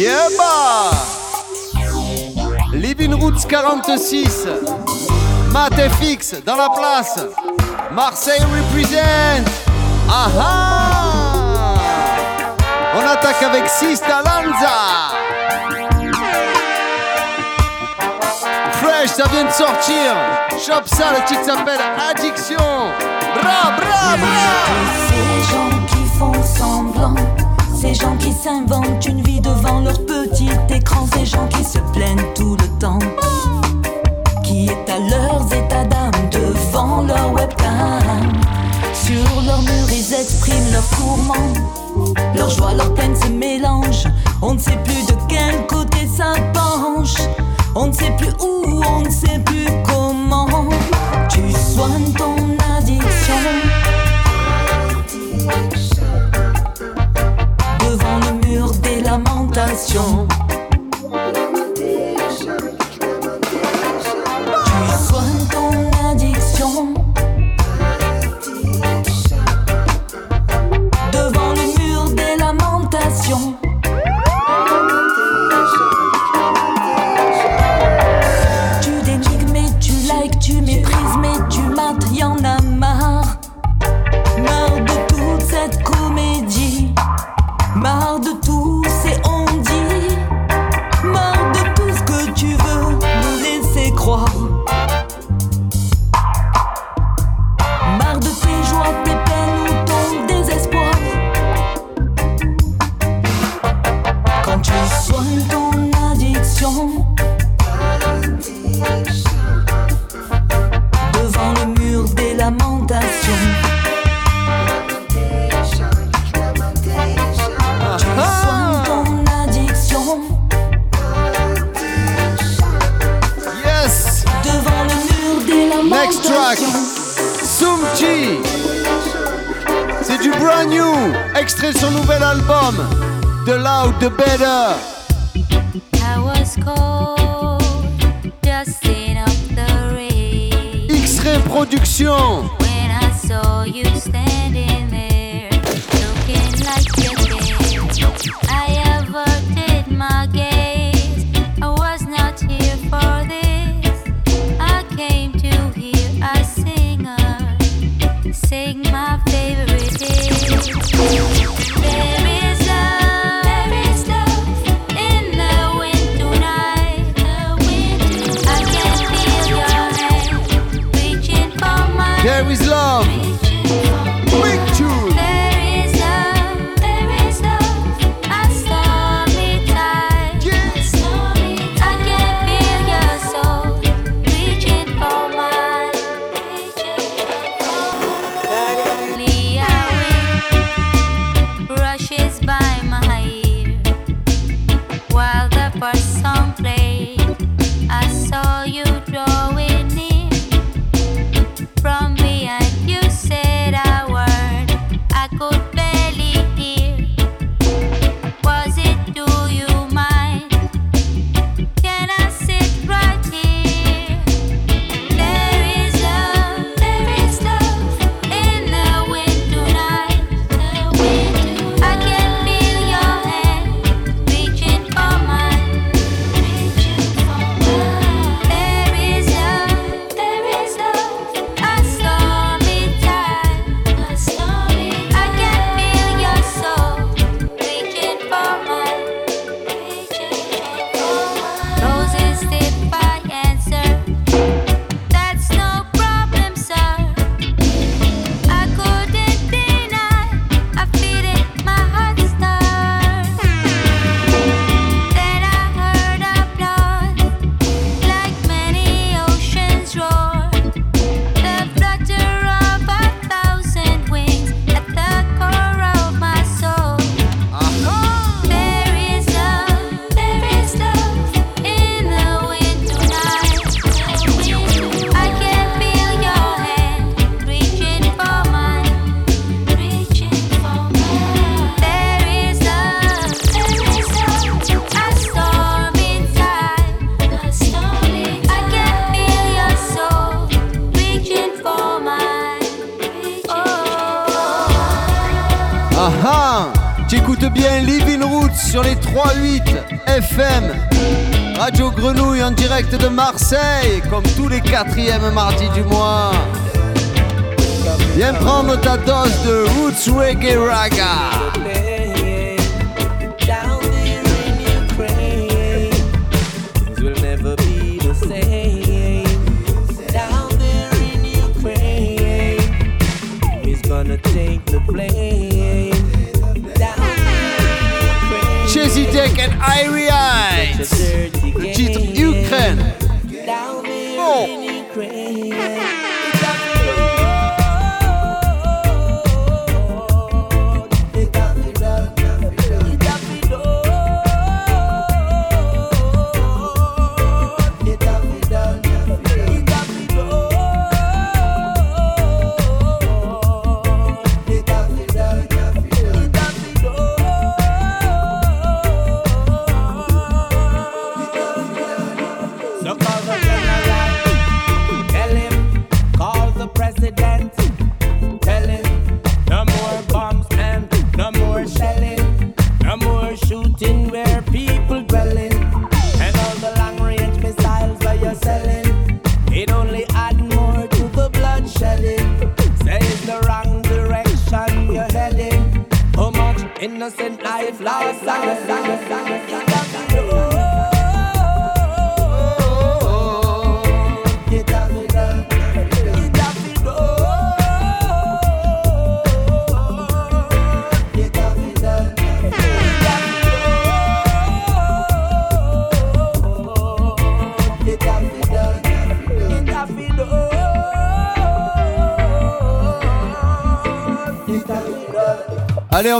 Yeba Living Roots 46 Matt FX dans la place. Marseille represent. Aha. On attaque avec Sista Lanza Fresh, ça vient de sortir. Chop ça, le titre s'appelle Addiction. Bra, bra, bra. Ces gens qui font semblant ces gens qui s'inventent une vie devant leur petit écran, ces gens qui se plaignent tout le temps, qui est à leurs états d'âme devant leur webcam. Sur leur mur, ils expriment leur tourment, leur joie, leur peine se mélangent. On ne sait plus de quel côté ça penche, on ne sait plus où, on ne sait plus comment. Tu soignes ton addiction. Lamentation. Son nouvel album The Loud, The Better I was cold, up the rain. X-Ray Production When I saw you standing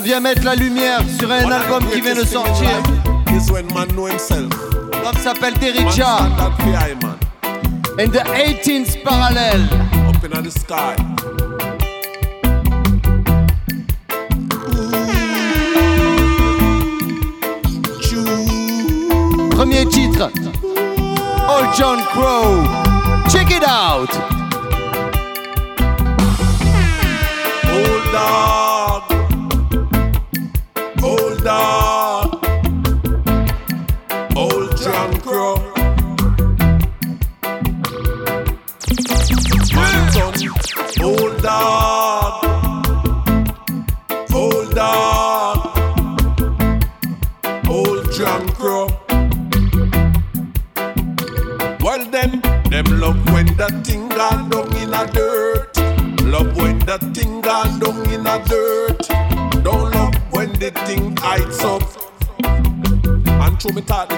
on vient mettre la lumière sur un album qui vient de sortir. L'homme s'appelle Derricha. And the 18th Parallel. Premier titre. Old John Crow. Check it out. Old dog.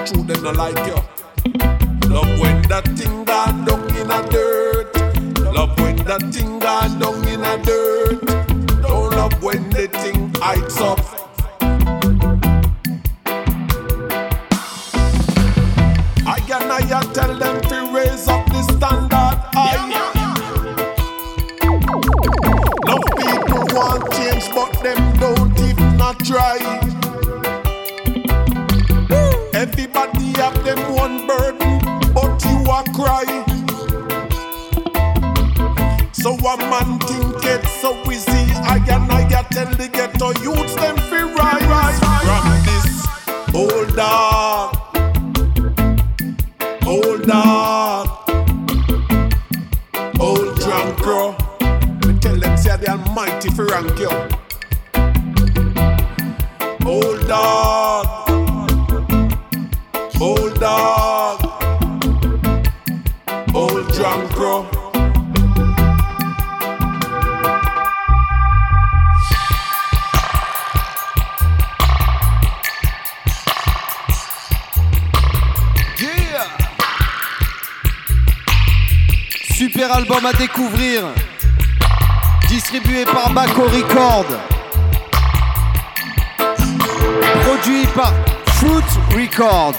True them not like you. Love when that thing gone down in a dirt. Love when that thing gone down in a dirt. Don't love when the thing heights up. Produit par Fruit Records.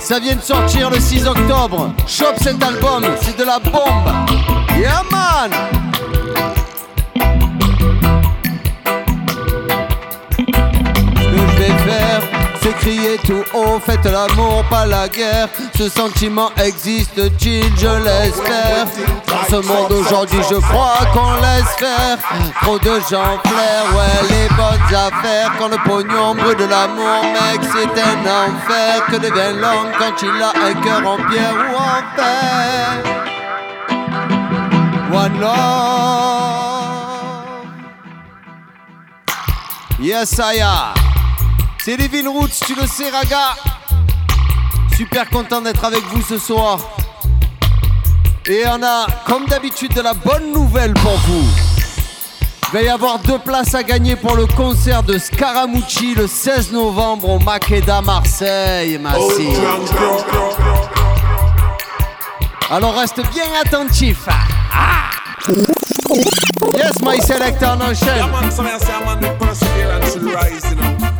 Ça vient de sortir le 6 octobre. Chope cet album, c'est de la bombe. Yeah! Criez tout haut, faites l'amour, pas la guerre. Ce sentiment existe-t-il, je l'espère. Dans ce monde aujourd'hui, je crois qu'on laisse faire. Trop de gens flairent, ouais, les bonnes affaires. Quand le pognon brûle de l'amour, mec, c'est un enfer. Que devient l'homme quand il a un cœur en pierre ou en fer? One love. Yes, Aya. C'est Living Roots, tu le sais, Raga. Super content d'être avec vous ce soir. Et on a, comme d'habitude, de la bonne nouvelle pour vous. Il va y avoir deux places à gagner pour le concert de Scaramucci le 16 novembre au Makeda Marseille, Massi. Alors reste bien attentif. Ah. Yes, my selector, Yeah,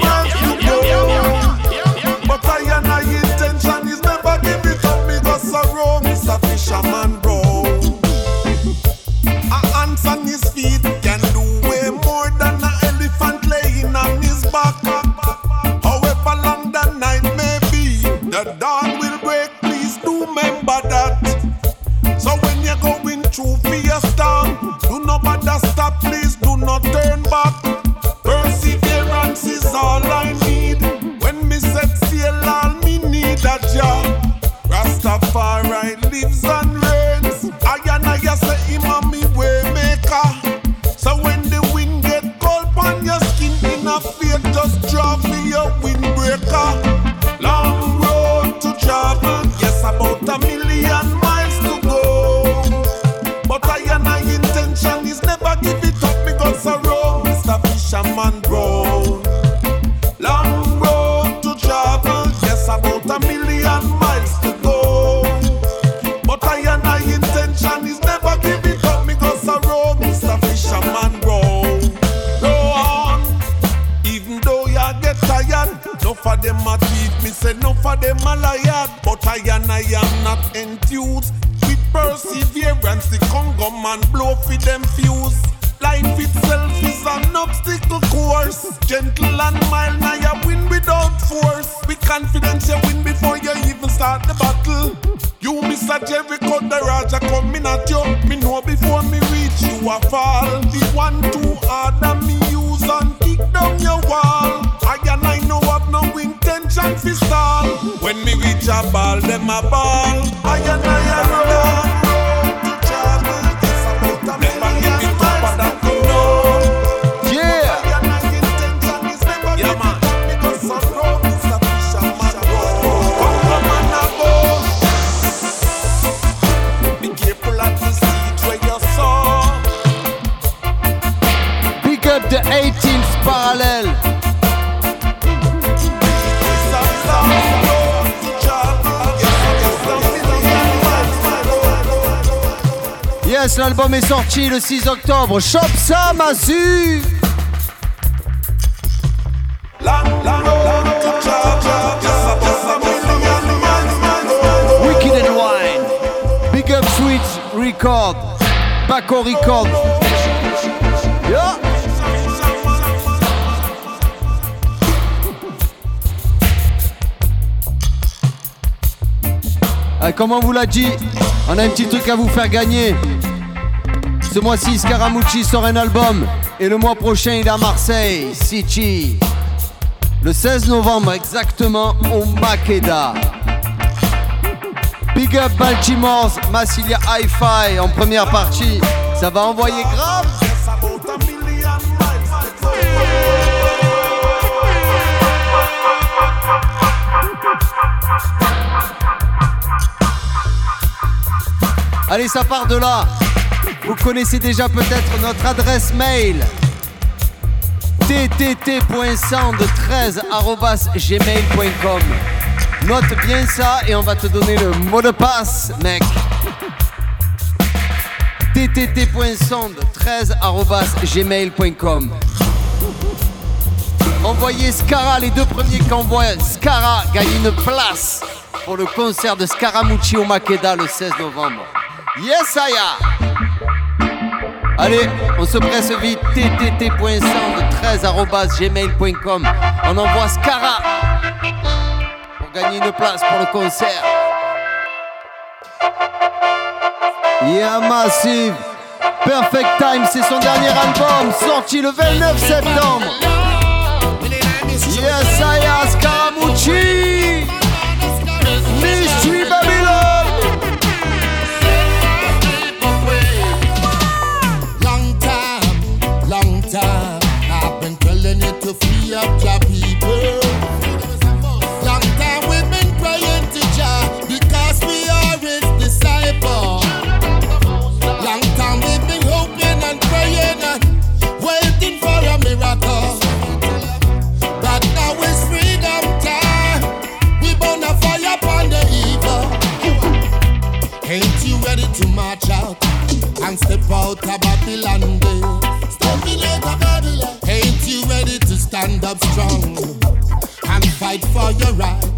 Fisherman Yes, l'album est sorti le 6 octobre. Chope ça, Massu. Wicked and Wine. Big up Switch Record. Baco Record. Yeah. Ah, comme on vous l'a dit, on a un petit truc à vous faire gagner. Ce mois-ci, Scaramucci sort un album. Et le mois prochain, il est à Marseille, City. Le 16 novembre exactement, au Makeda. Big up Baltimore's Massilia Hi-Fi en première partie. Ça va envoyer grave. Allez, ça part de là. Vous connaissez déjà peut-être notre adresse mail ttt.sound13.gmail.com Note bien ça et on va te donner le mot de passe, mec. ttt.sonde13.gmail.com Envoyez Scara, les deux premiers qui envoient Scara gagnent une place pour le concert de Scaramucci au Makeda le 16 novembre. Yes, Aya! Allez, on se presse vite. ttt.sonde13.gmail.com On envoie Scara pour gagner une place pour le concert. Yeah, Massive. Perfect Time, c'est son dernier album, sorti le 29 septembre. Yes, Aya Scaramucci. Up your up strong and fight for your right?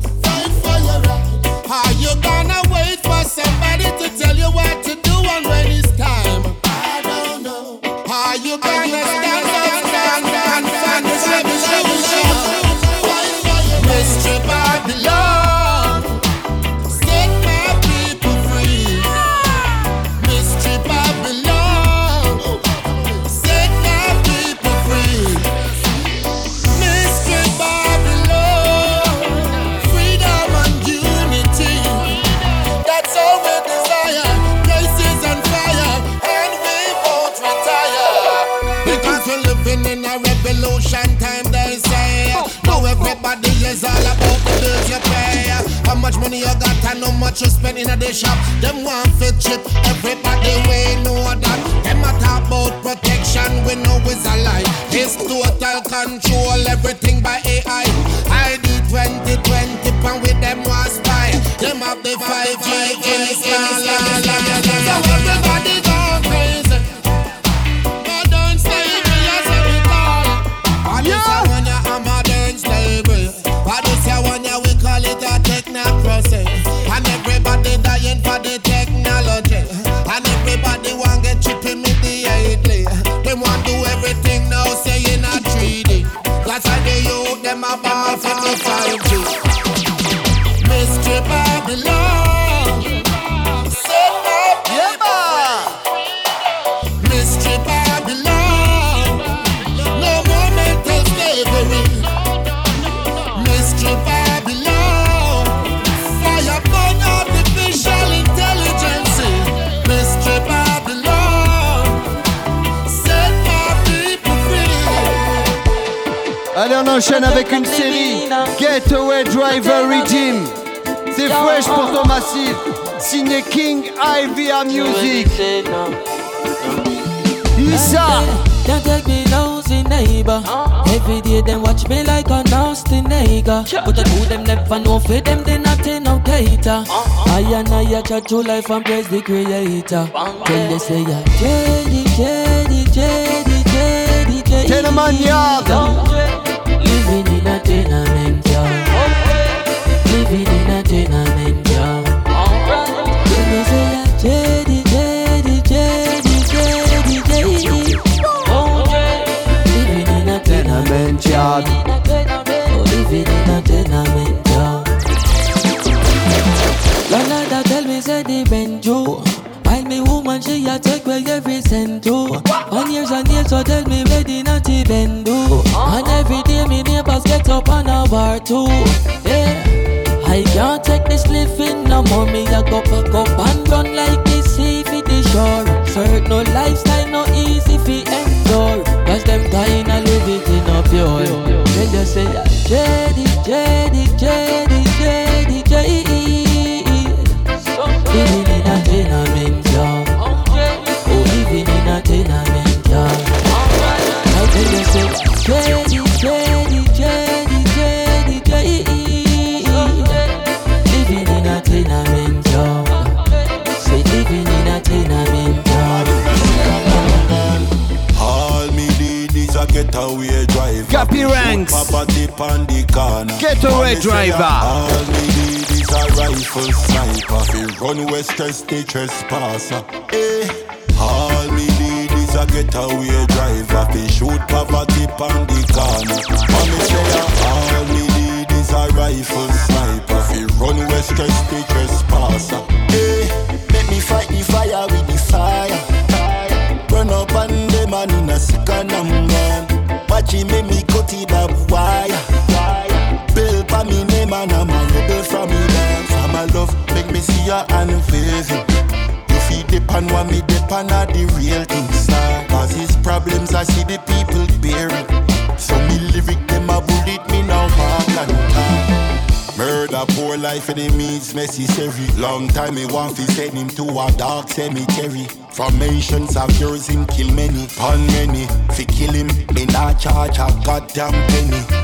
You got and how much you spend in a day shop. Them want fit chip, everybody we know that. Them a talk about protection, we know is a lie. It's total control, everything by AI. ID 2020, pan with them want spy. Them have the 5G install. A ball for the 5G. Mystery Babylon. Enchaîne avec une série Getaway Driver Redeem. C'est fresh pour ton massif. Signé King IVR Music. Issa. Don't take me nosy neighbor. Every day them watch me like a nasty nigga. But I do them never know for them they not in no cater. I and I chat to life and praise the creator. They say. Tenement Yard. Yard. Oh, living in a tenement yard. Landlord tell me say the Benjo. While me woman she a take away every cent too. And years and years so tell me ready not even do. And every day me neighbors get up on a bar too. Yeah. I can't take this living no more. Me a go pack up Say, driver. All me need is a rifle sniper. Fi run west stress the trespasser. Eh. All me need is a getaway driver. Fi shoot poverty on the corner. Me say all me need is a rifle sniper. Fi run west stress the trespasser. Eh, make me fight the fire with the fire. Run up on them and in a second I'm him make me me see ya. You feed pan one me pan are the real thing star. Cause his problems I see the people bearing. So me lyric them a bullet me now walk and talk. Murder, poor life, enemies necessary. Long time me want fi send him to a dark cemetery. Formations of yours him kill many, pun many. Fi kill him, me not charge a goddamn penny.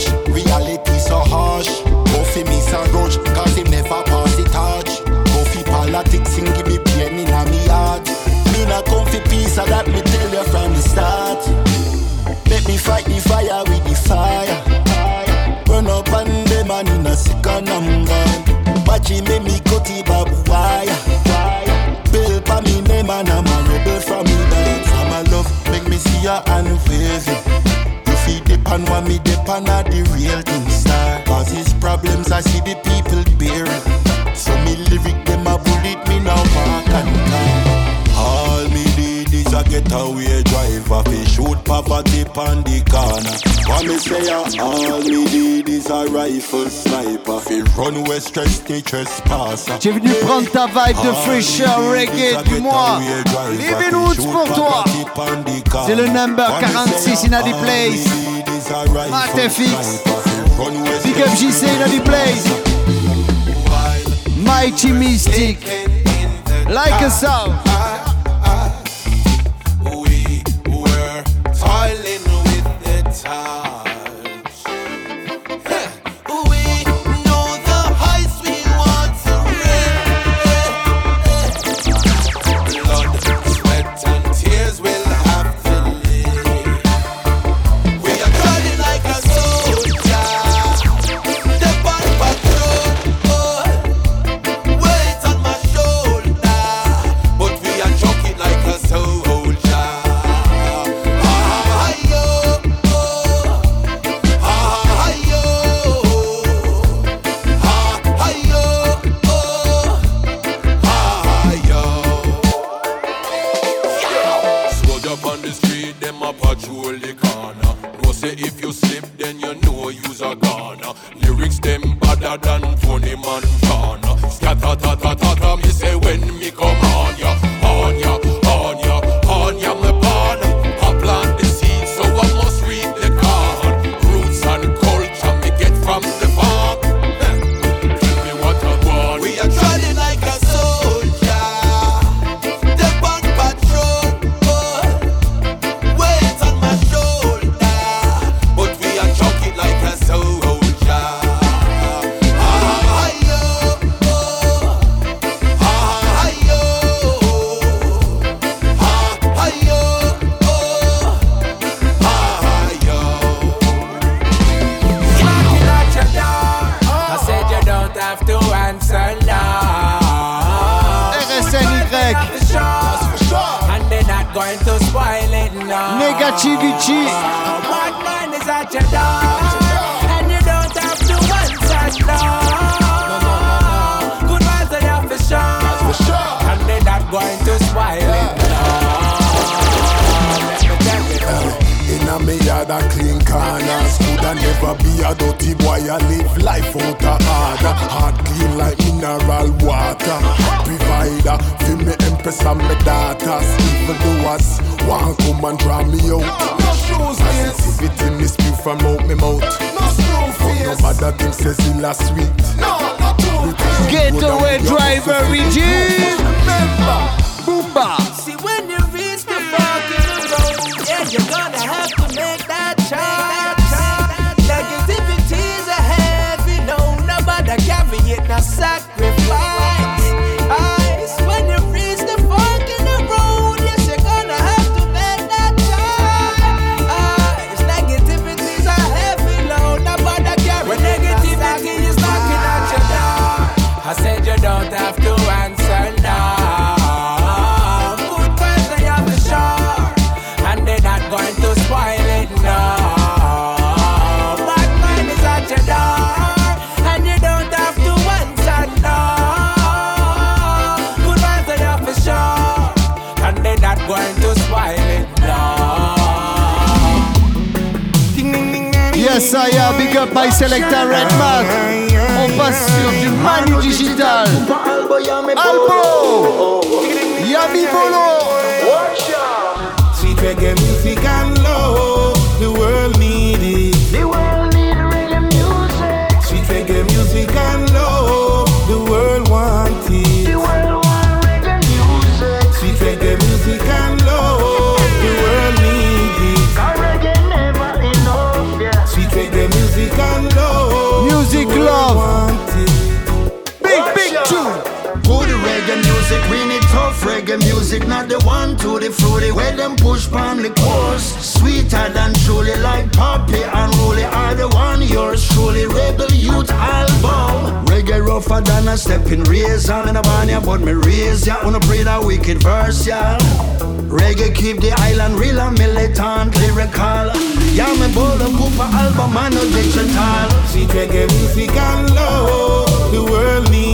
Harsh, reality so harsh. Go fi miss a rush, cause him never pass the torch. Go fi politics and give me pain in a me heart. Me not come for peace, I that me tell you from the start. Make me fight the fire with the fire. Run up on them and in a second I'm gone. Watch him make me cut it up wire. Bill pa me name and I'm a rebel from me dance. I'm a love, make me see ya and waving. You feed the pan one me the pan are the real thing star. Cause his problems I see the people bearing. So me lyric them a bullet me now walk and talk. All me need is a getaway driver fi shoot poverty on the corner. What me say a all me need is a rifle sniper fi run west stress the trespasser. J'ai venu prendre ta vibe de fraîcheur me need is reggae du mois. Living Woods pour toi. poverty on the corner. C'est le number me 46 say in uh, all place. Me need is a rifle Martin Fix. sniper fi run west Big up stress JC in the place. Mighty Mystic. Like a sound. You're gonna have to make Messiah, big up by Selecta Redman. On passe sur du Manu Digital. Albo, Yami Bolo. Sweet reggae music and love, the world reggae music, not the one to the fruity. Where them push pan the course, sweeter than truly, like poppy and roly. Are the one yours truly, rebel youth album. Reggae rougher than a stepping razor. I'm in a banya, but me raise ya. Wanna pray that wicked verse, ya. Reggae keep the island real and militant, lyrical. Ya yeah, me bowl a album, man, no digital. See reggae music and love, the world needs.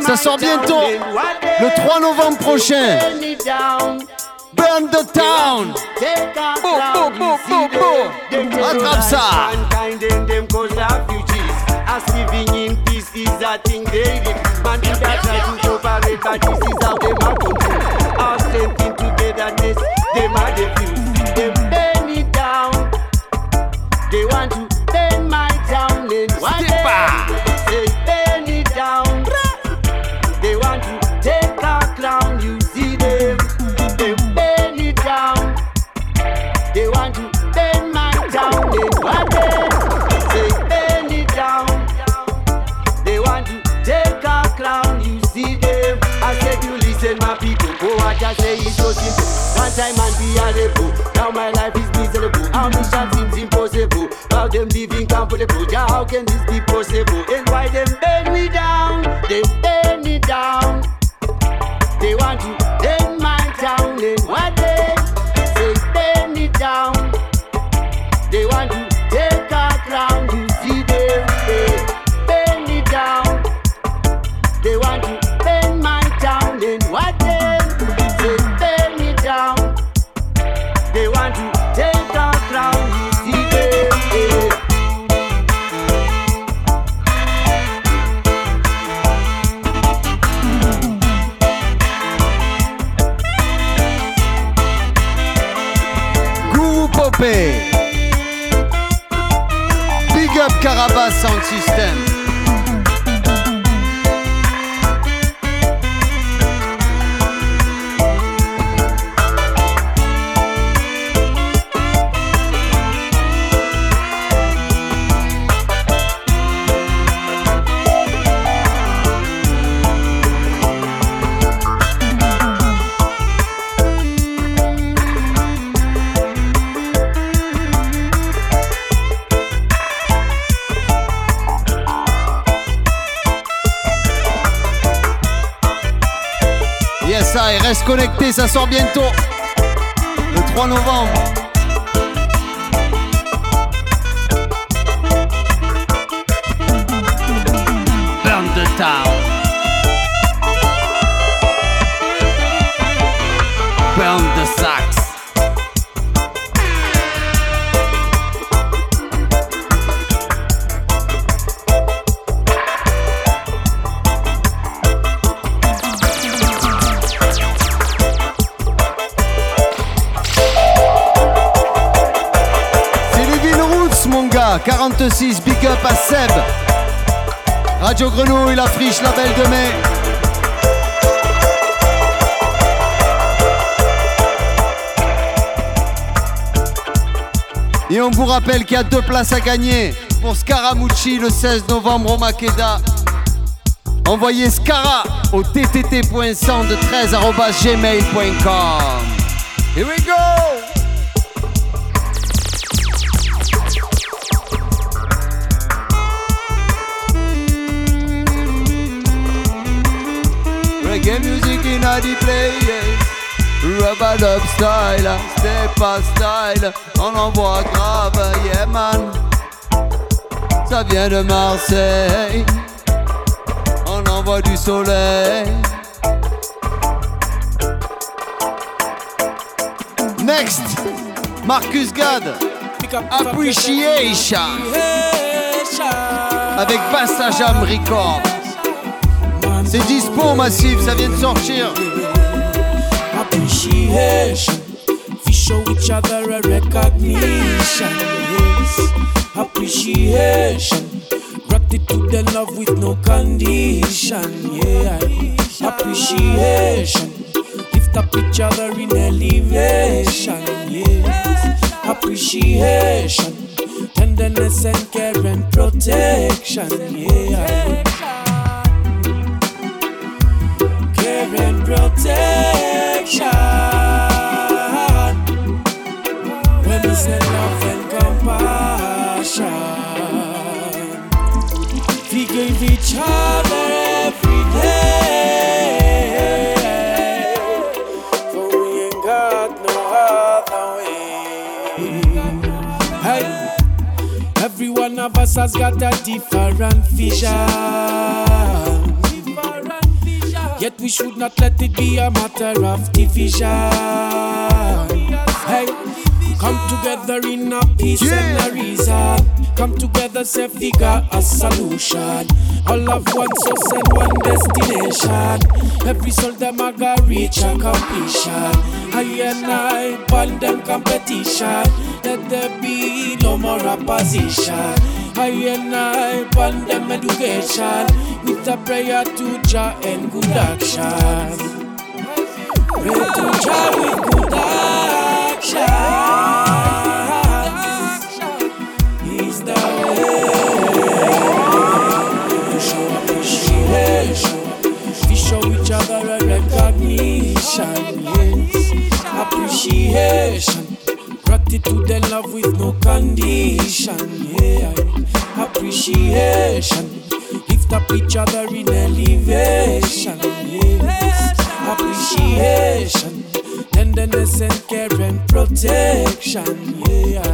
Ça sort bientôt le 3 novembre prochain. Burn the town. Attrape ça. ambition seems impossible. How them living comfortable? Yeah, how can this be possible? And why them bend me down? They System. Connecté, ça sort bientôt. Le 3 novembre. The town. The. Roots, mon gars, 46, big up à Seb. Radio Grenouille, la friche, la belle de mai. Et on vous rappelle qu'il y a deux places à gagner pour Scaramucci le 16 novembre au Makeda. Envoyez Scara au ttt.113.gmail.com. Here we go! In the place. Rubber dub style, step pas style, on envoie grave, yeah man. Ça vient de Marseille, on envoie du soleil. Next, Marcus Gad, Appreciation, avec Bassa Jam Record. C'est dispo massif, ça vient de sortir. appreciation. We show each other a recognition. Yes, appreciation. Gratitude and love with no condition. Yeah, appreciation. Lift up each other in elevation. Yes, appreciation. Tenderness and care and protection. Yeah. And protection. When we say love and compassion, we give each other every day. For we ain't got no other way. Hey, every one of us has got a different vision. Yet we should not let it be a matter of division. Hey, come together in a peace and a reason. Come together, say figure a solution. All of one source and one destination. Every soul them a go reach a completion. I and I burn them competition. Let there be no more opposition. I and I burn them education with a prayer to Jah and good action. Pray to Jah with good action. He's the way to show appreciation. We show each other a recognition. Yes, appreciation. Gratitude and love with no condition. Yeah, appreciation. Lift up each other in elevation. Yes, appreciation. Tenderness and care and protection. Yeah,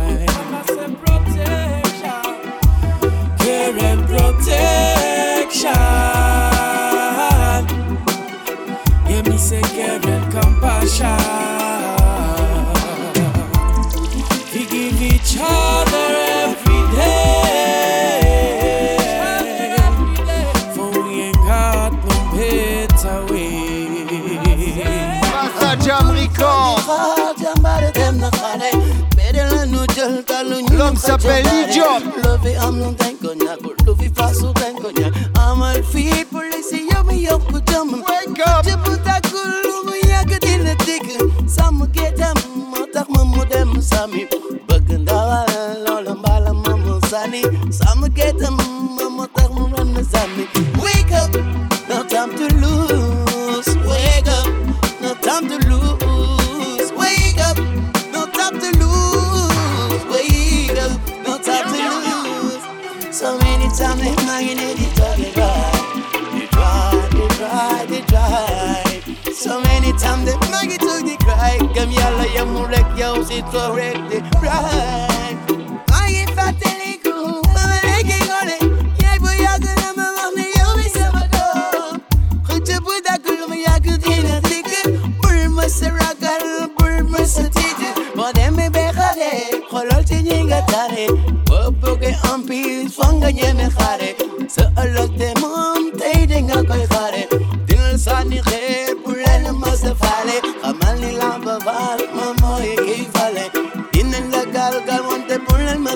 s'appelle l'idiot. Levé am non ten cognac, levé face au ten cognac. Am al fi pour les si yo mi yo ku jam. Wake up. Je put a cool lu mi ya gadin get am, matak mamu dem sami. right. They try, they try, they try. So many times they mag it to the cry. Comme y'a là, y'a mon rec, y'a aussi.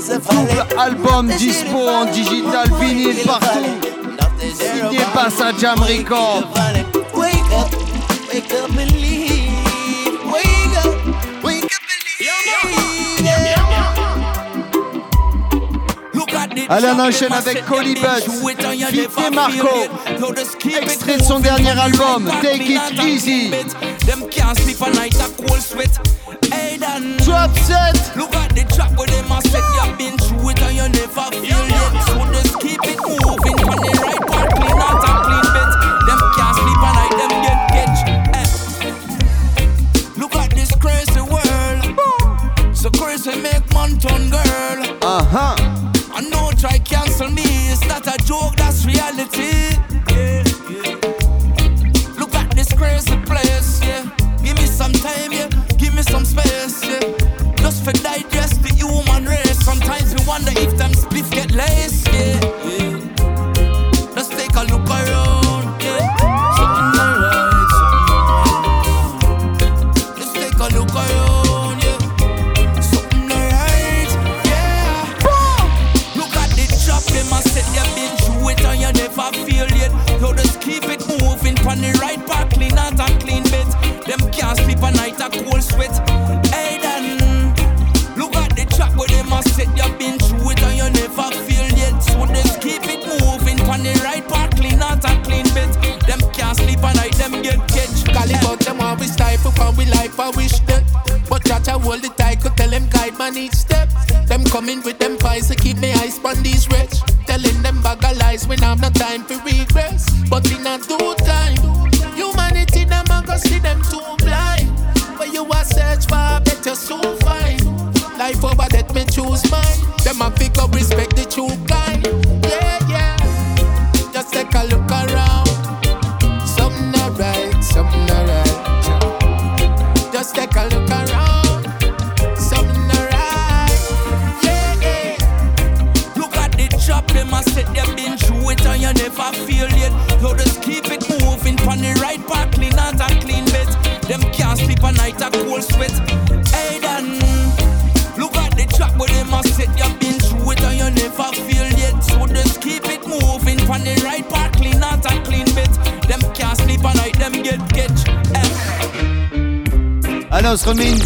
Double album dispo en digital, vinyle partout. Signé passe à Jam Record. Allez, on enchaîne avec Collie Butt, Marco, extrait de son dernier album, Take It Easy. Them can't sleep at night, a cold sweat. Hey, then. Drop set. Look at the trap where them a set. You've been through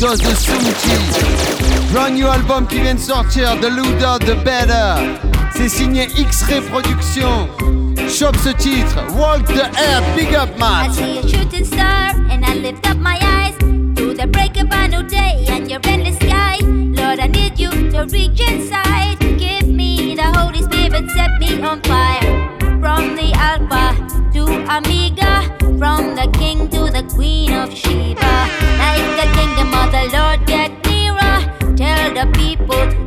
dose de Soumki. Brand new album qui vient de sortir, The Luda, The Better. C'est signé X-Ray Productions. Chope ce titre, Walk the Air, Big Up Matt. I see a shooting star and I lift up my eyes to the break of a new day and your endless sky. Lord, I need you to reach inside. Give me the Holy Spirit, set me on fire. From the Alpha to Amiga, from the King to the Queen of She. but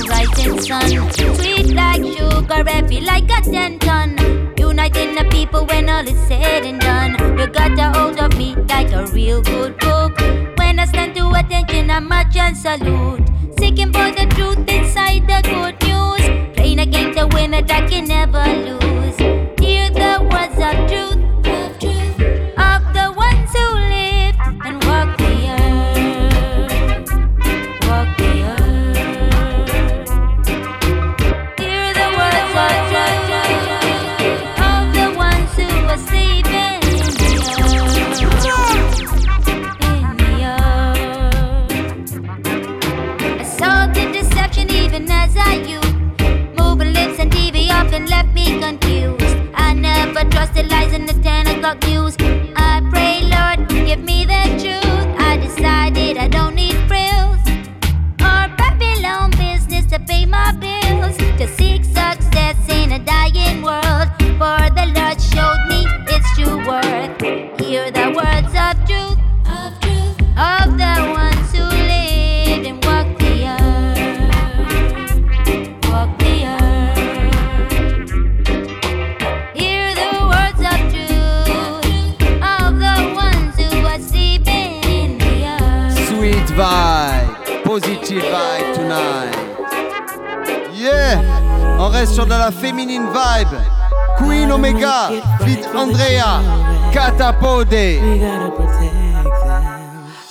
the rising sun. Sweet like sugar, heavy like a ten ton. Uniting the people when all is said and done. You got a hold of me like a real good book. When I stand to attention, I march and salute. Seeking for the truth inside the good news. Playing a game to win that I can never lose. sur de la féminine vibe. Queen Omega, Fit Andrea, Catapode.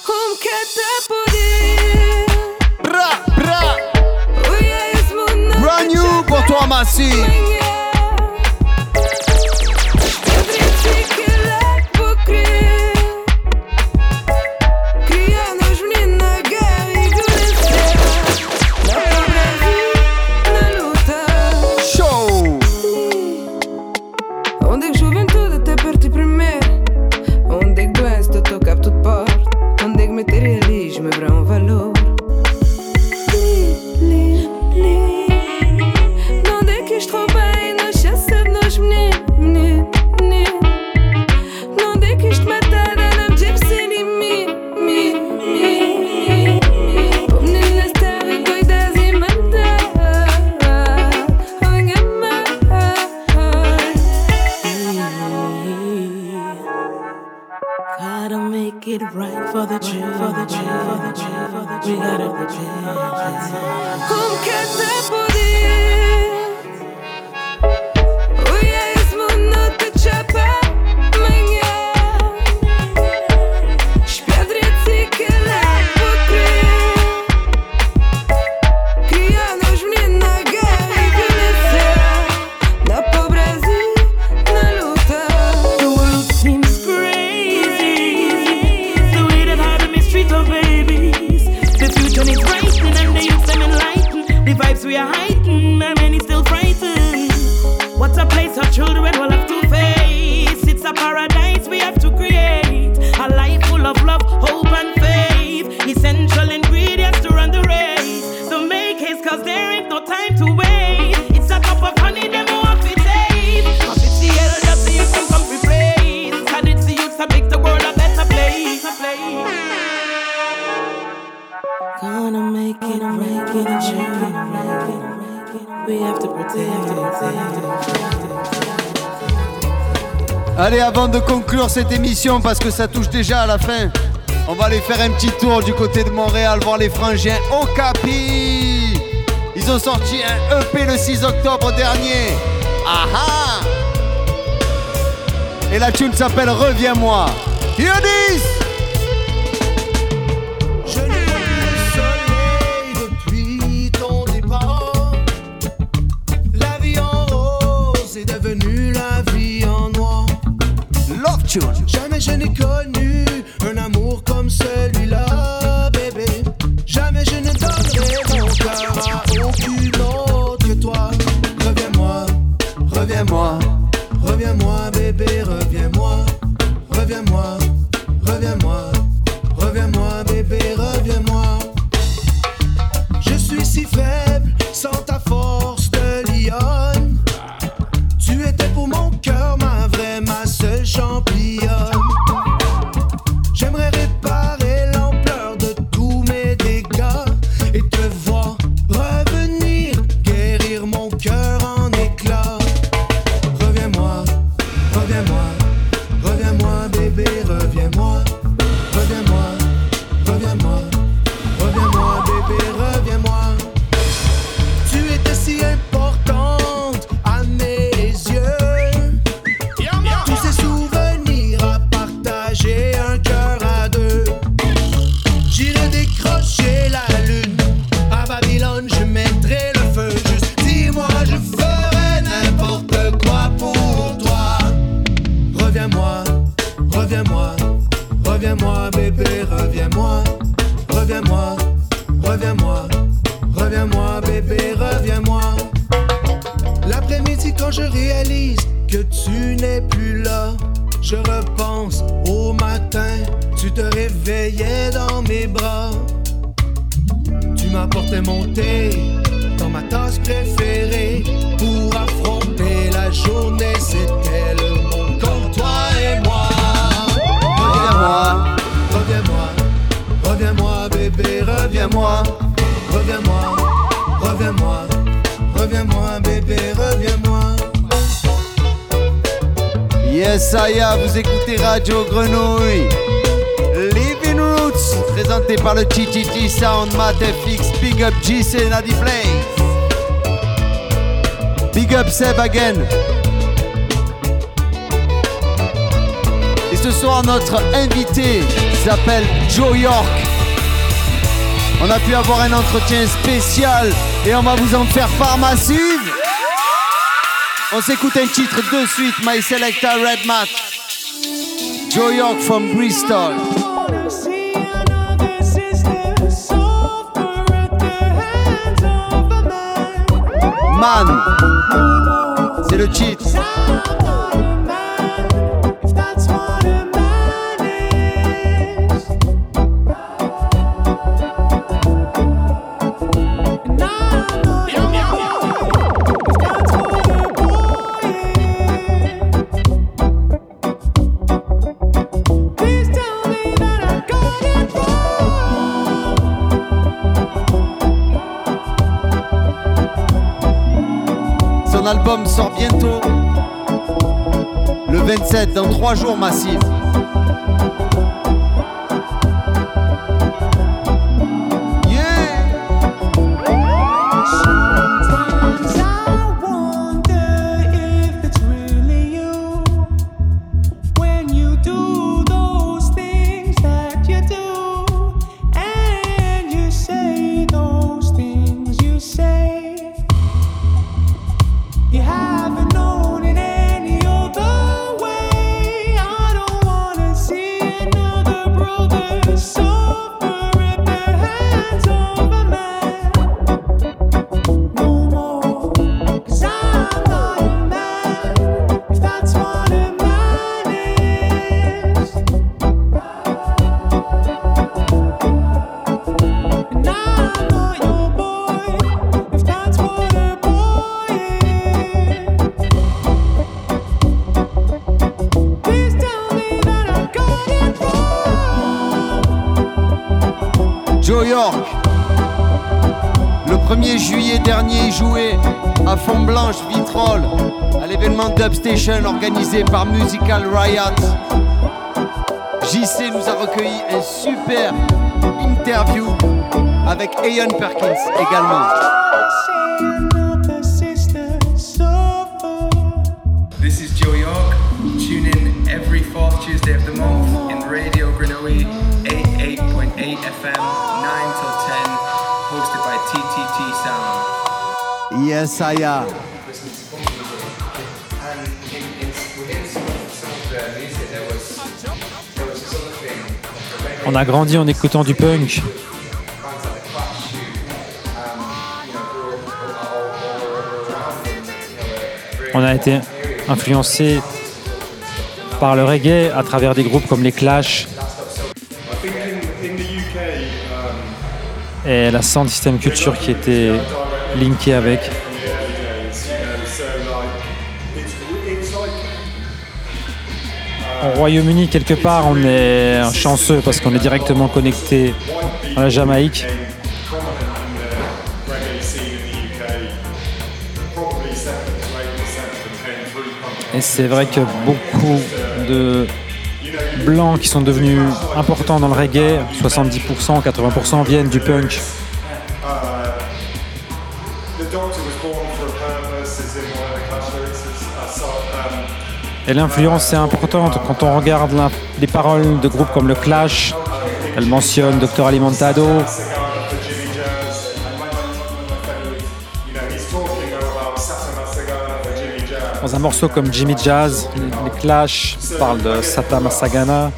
Comme Catapode. Bra, bra. Brand new pour toi, Massy. émission parce que ça touche déjà à la fin. On va aller faire un petit tour du côté de Montréal, voir les frangiens au capi. Ils ont sorti un EP le 6 octobre dernier. Aha Et la tune s'appelle Reviens-moi. Yodis jamais je n'école réveillais dans mes bras. Tu m'apportais mon thé dans ma tasse préférée pour affronter la journée. C'était le monde comme toi et moi. Reviens-moi, reviens-moi, reviens-moi, bébé, reviens-moi, reviens-moi, reviens-moi, reviens-moi, bébé, reviens-moi. Yes, Aya, vous écoutez Radio Grenouille présenté par le TTT Sound, Matt FX, Big Up JC, Nadi Blaze. Big Up Seb again. Et ce soir, notre invité s'appelle Joe York. On a pu avoir un entretien spécial et on va vous en faire part massive. On s'écoute un titre de suite, My Selector Red Mac. Joe York from Bristol. Man, c'est le cheat. Sort bientôt. Le 27, dans 3 jours massif. Jouait à Fond Blanche Vitrolles à l'événement Dubstation organisé par Musical Riot. JC nous a recueilli un super interview avec Ian Perkins également. On a grandi en écoutant du punk. On a été influencé par le reggae à travers des groupes comme les Clash et la sound system culture qui était linkée avec. Au Royaume-Uni, quelque part, on est chanceux parce qu'on est directement connecté à la Jamaïque. reggae scene in the UK, probably 70 to 80% of them came through punk. Et c'est vrai que beaucoup de blancs qui sont devenus importants dans le reggae, 70%, 80% viennent du punk. Et l'influence est importante quand on regarde les paroles de groupes comme le Clash. Elle mentionne Dr Alimentado, dans un morceau comme Jimmy Jazz, les Clash parlent de Satama Sagana.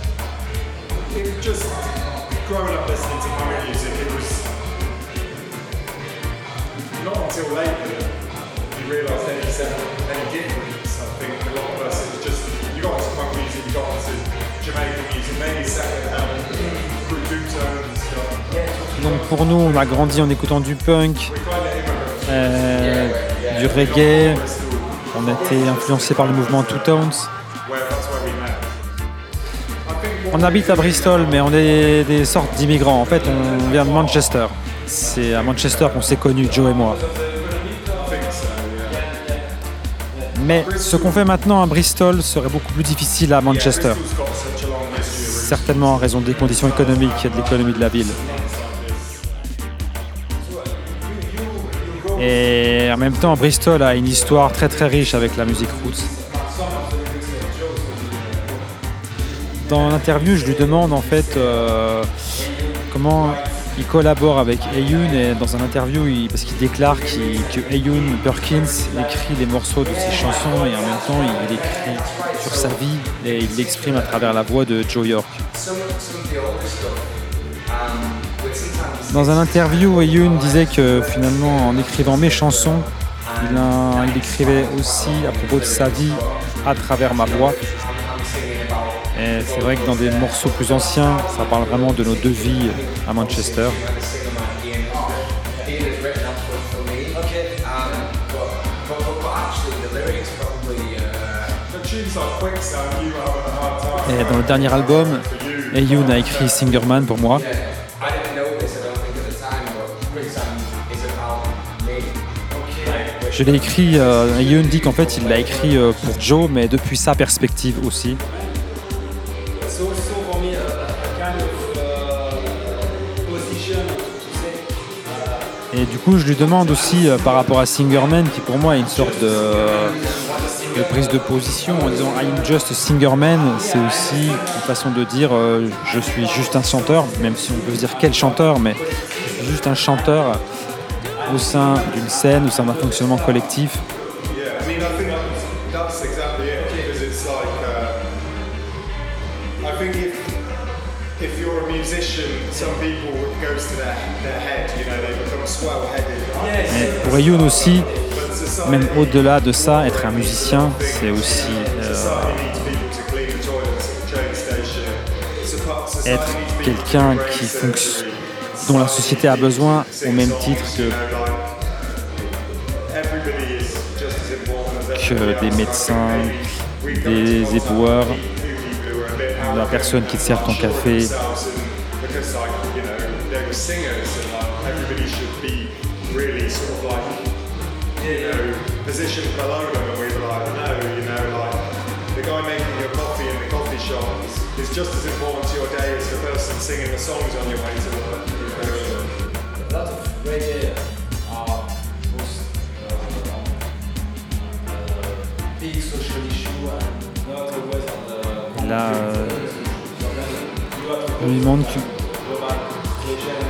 Pour nous, on a grandi en écoutant du punk, euh, du reggae. On a été influencé par le mouvement Two met. On habite à Bristol, mais on est des sortes d'immigrants. En fait, on vient de Manchester. C'est à Manchester qu'on s'est connus, Joe et moi. Mais ce qu'on fait maintenant à Bristol serait beaucoup plus difficile à Manchester. Certainement en raison des conditions économiques et de l'économie de la ville. Et en même temps, Bristol a une histoire très très riche avec la musique roots. Dans l'interview, je lui demande en fait euh, comment il collabore avec Ayun et dans un interview, parce qu'il déclare que Ayun Perkins écrit les morceaux de ses chansons et en même temps il écrit sur sa vie et il l'exprime à travers la voix de Joe York. Dans un interview, Ayun disait que finalement, en écrivant mes chansons, il, écrivait aussi à propos de sa vie à travers ma voix. Et c'est vrai que dans des morceaux plus anciens, ça parle vraiment de nos deux vies à Manchester. Et dans le dernier album, Ayun a écrit Singerman pour moi. Je l'ai écrit, euh, Ayun dit qu'en fait il l'a écrit euh, pour Joe, mais depuis sa perspective aussi. Et du coup, je lui demande aussi euh, par rapport à Singerman, qui pour moi est une sorte de, prise de position en disant I'm just a Singerman, c'est aussi une façon de dire euh, je suis juste un chanteur, même si on peut se dire quel chanteur, mais juste un chanteur au sein d'une scène, au sein d'un fonctionnement collectif. Yeah, I mean, I think that's exactly it because it's like, I think if if you're a musician, some people it goes to their their head, you know, they become swell-headed. Mais pour Ayun aussi, même au-delà de ça, être un musicien, c'est aussi euh, être quelqu'un qui raise fonc- la société a besoin au même titre que que des médecins, des éboueurs, la personne qui te sert ton café. Is, just as important to your day as the person singing the songs on your way to work. A lot of reggae are most uh, uh, big social issue and not always on the. Là, euh, on lui demande que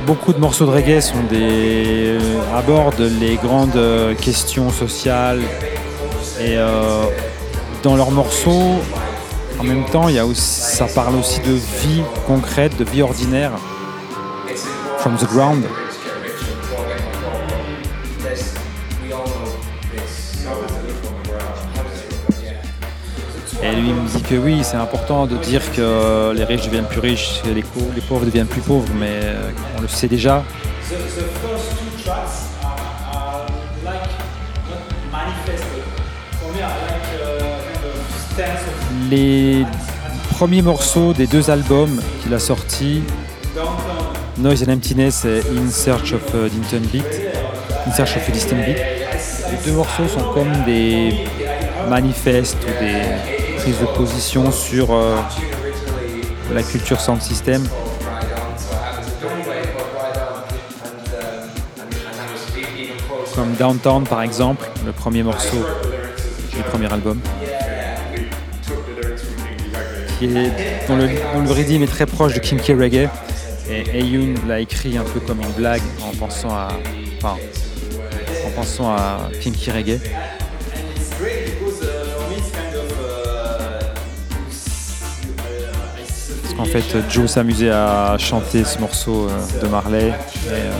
beaucoup de morceaux de reggae sont des euh, abordent les grandes euh, questions sociales et euh, dans leurs morceaux, en même temps, ça parle aussi de vie concrète, de vie ordinaire, from the ground. Et lui me dit que oui, c'est important de dire que les riches deviennent plus riches pau- les pauvres deviennent plus pauvres, mais euh, on le sait déjà. Les premiers morceaux des deux albums qu'il a sortis. Noise and Emptiness et In Search of uh, Distant Beat, In Search of Distant Beat, les deux morceaux sont comme des manifestes ou des prises de position sur euh, la culture sound system. Comme Downtown par exemple, le premier morceau du premier album. Qui dont, le, dont est très proche de Kinky Reggae. Et Ayun l'a écrit un peu comme une blague en pensant à, enfin, en pensant à Reggae. Parce qu'en fait, Joe s'amusait à chanter ce morceau euh, de Marley et euh,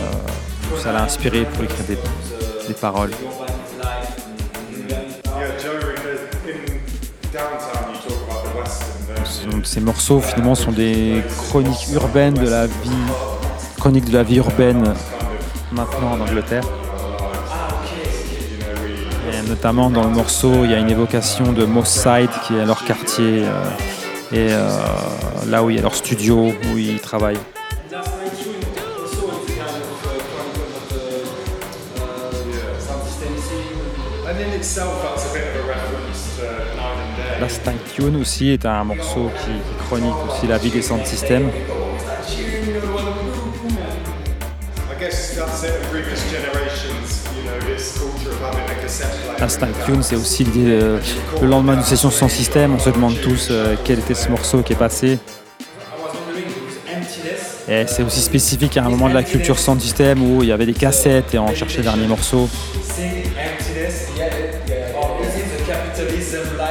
ça l'a inspiré pour écrire des, des paroles. Ces morceaux finalement sont des chroniques urbaines de la vie, chroniques de la vie urbaine maintenant en Angleterre. Et notamment dans le morceau, il y a une évocation de Moss Side qui est leur quartier euh, et euh, là où il y a leur studio où ils travaillent. Night Tune aussi est un morceau qui, qui chronique aussi la vie des sound systems. Instinct Tune, c'est aussi euh, le lendemain d'une session sans système, on se demande tous euh, quel était ce morceau qui est passé. Et c'est aussi spécifique à un moment de la culture sans système où il y avait des cassettes et on cherchait le dernier morceau.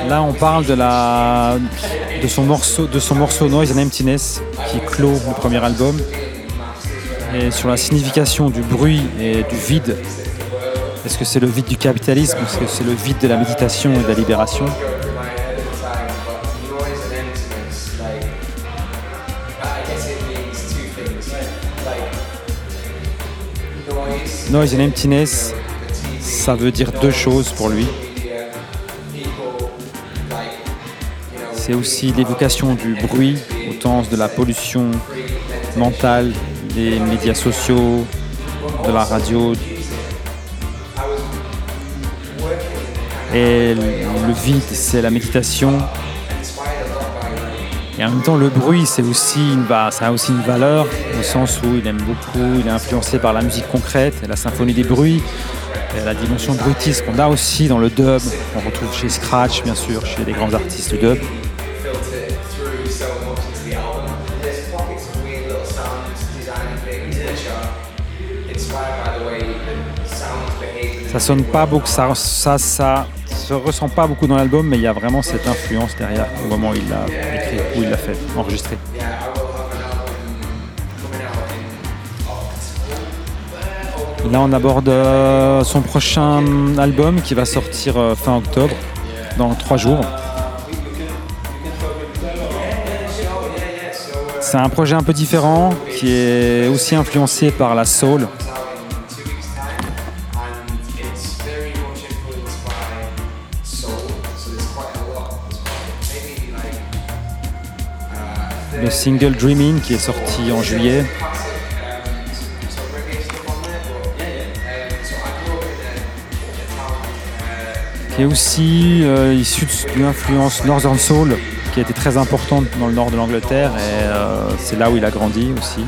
Là, on parle de, son morceau, de son morceau Noise and Emptiness qui clôt le premier album. Et sur la signification du bruit et du vide. Est-ce que c'est le vide du capitalisme Est-ce que c'est le vide de la méditation et de la libération? Noise and Emptiness, ça veut dire deux choses pour lui. C'est aussi l'évocation du bruit au sens de la pollution mentale, des médias sociaux, de la radio. Et le vide, c'est la méditation. Et en même temps, le bruit, c'est aussi une, ça a aussi une valeur, au sens où il aime beaucoup, il est influencé par la musique concrète, la symphonie des bruits, la dimension brutiste qu'on a aussi dans le dub. On retrouve chez Scratch, bien sûr, chez les grands artistes du dub. Ça sonne pas beaucoup, ça, ça, ça se ressent pas beaucoup dans l'album, mais il y a vraiment cette influence derrière au moment où il l'a écrit, où il l'a fait, enregistré. Là, on aborde euh, son prochain album qui va sortir euh, fin octobre, dans trois jours. C'est un projet un peu différent qui est aussi influencé par la soul. Single Dreaming qui est sorti en juillet. qui est aussi euh, issu d'une influence Northern Soul qui a été très importante dans le nord de l'Angleterre et euh, c'est là où il a grandi aussi.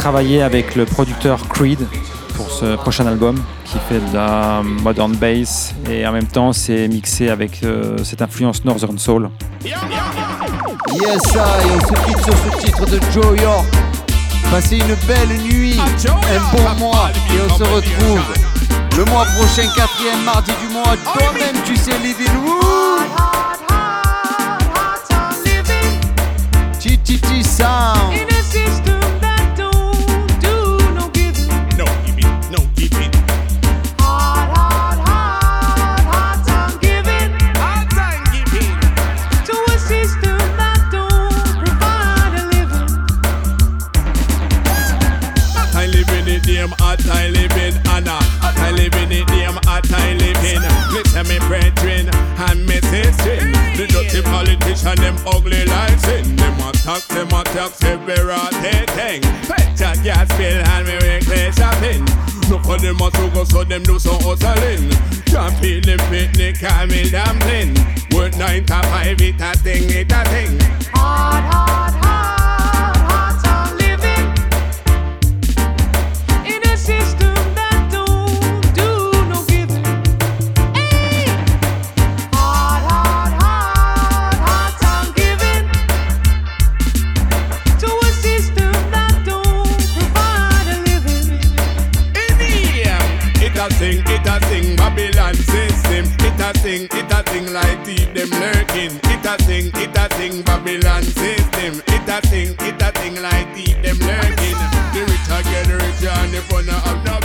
Travaillé avec le producteur Creed pour ce prochain album qui fait de la modern bass et en même temps c'est mixé avec euh, cette influence Northern Soul. Yes, I, on se quitte sur ce titre de Joe York. Passez une belle nuit, un bon mois, et on se retrouve le mois prochain, quatrième mardi du mois. Toi-même, tu sais, Living Room. TTT Sound. The dirty politician, them ugly like sin. Them attack, them attack every rotten thing. Pet a gas bill and me weekly shopping. Look for them a sugar so them do some hustling. Can't feel them picnic, call me dumpling. Work nine to five, it a thing, it a thing. Hard, hard, hard, hard a sing, it a sing like deep them lurking. It a sing, it a sing, Babylon system. It a sing, it a sing like deep them lurking. The rich are get richer and the poor are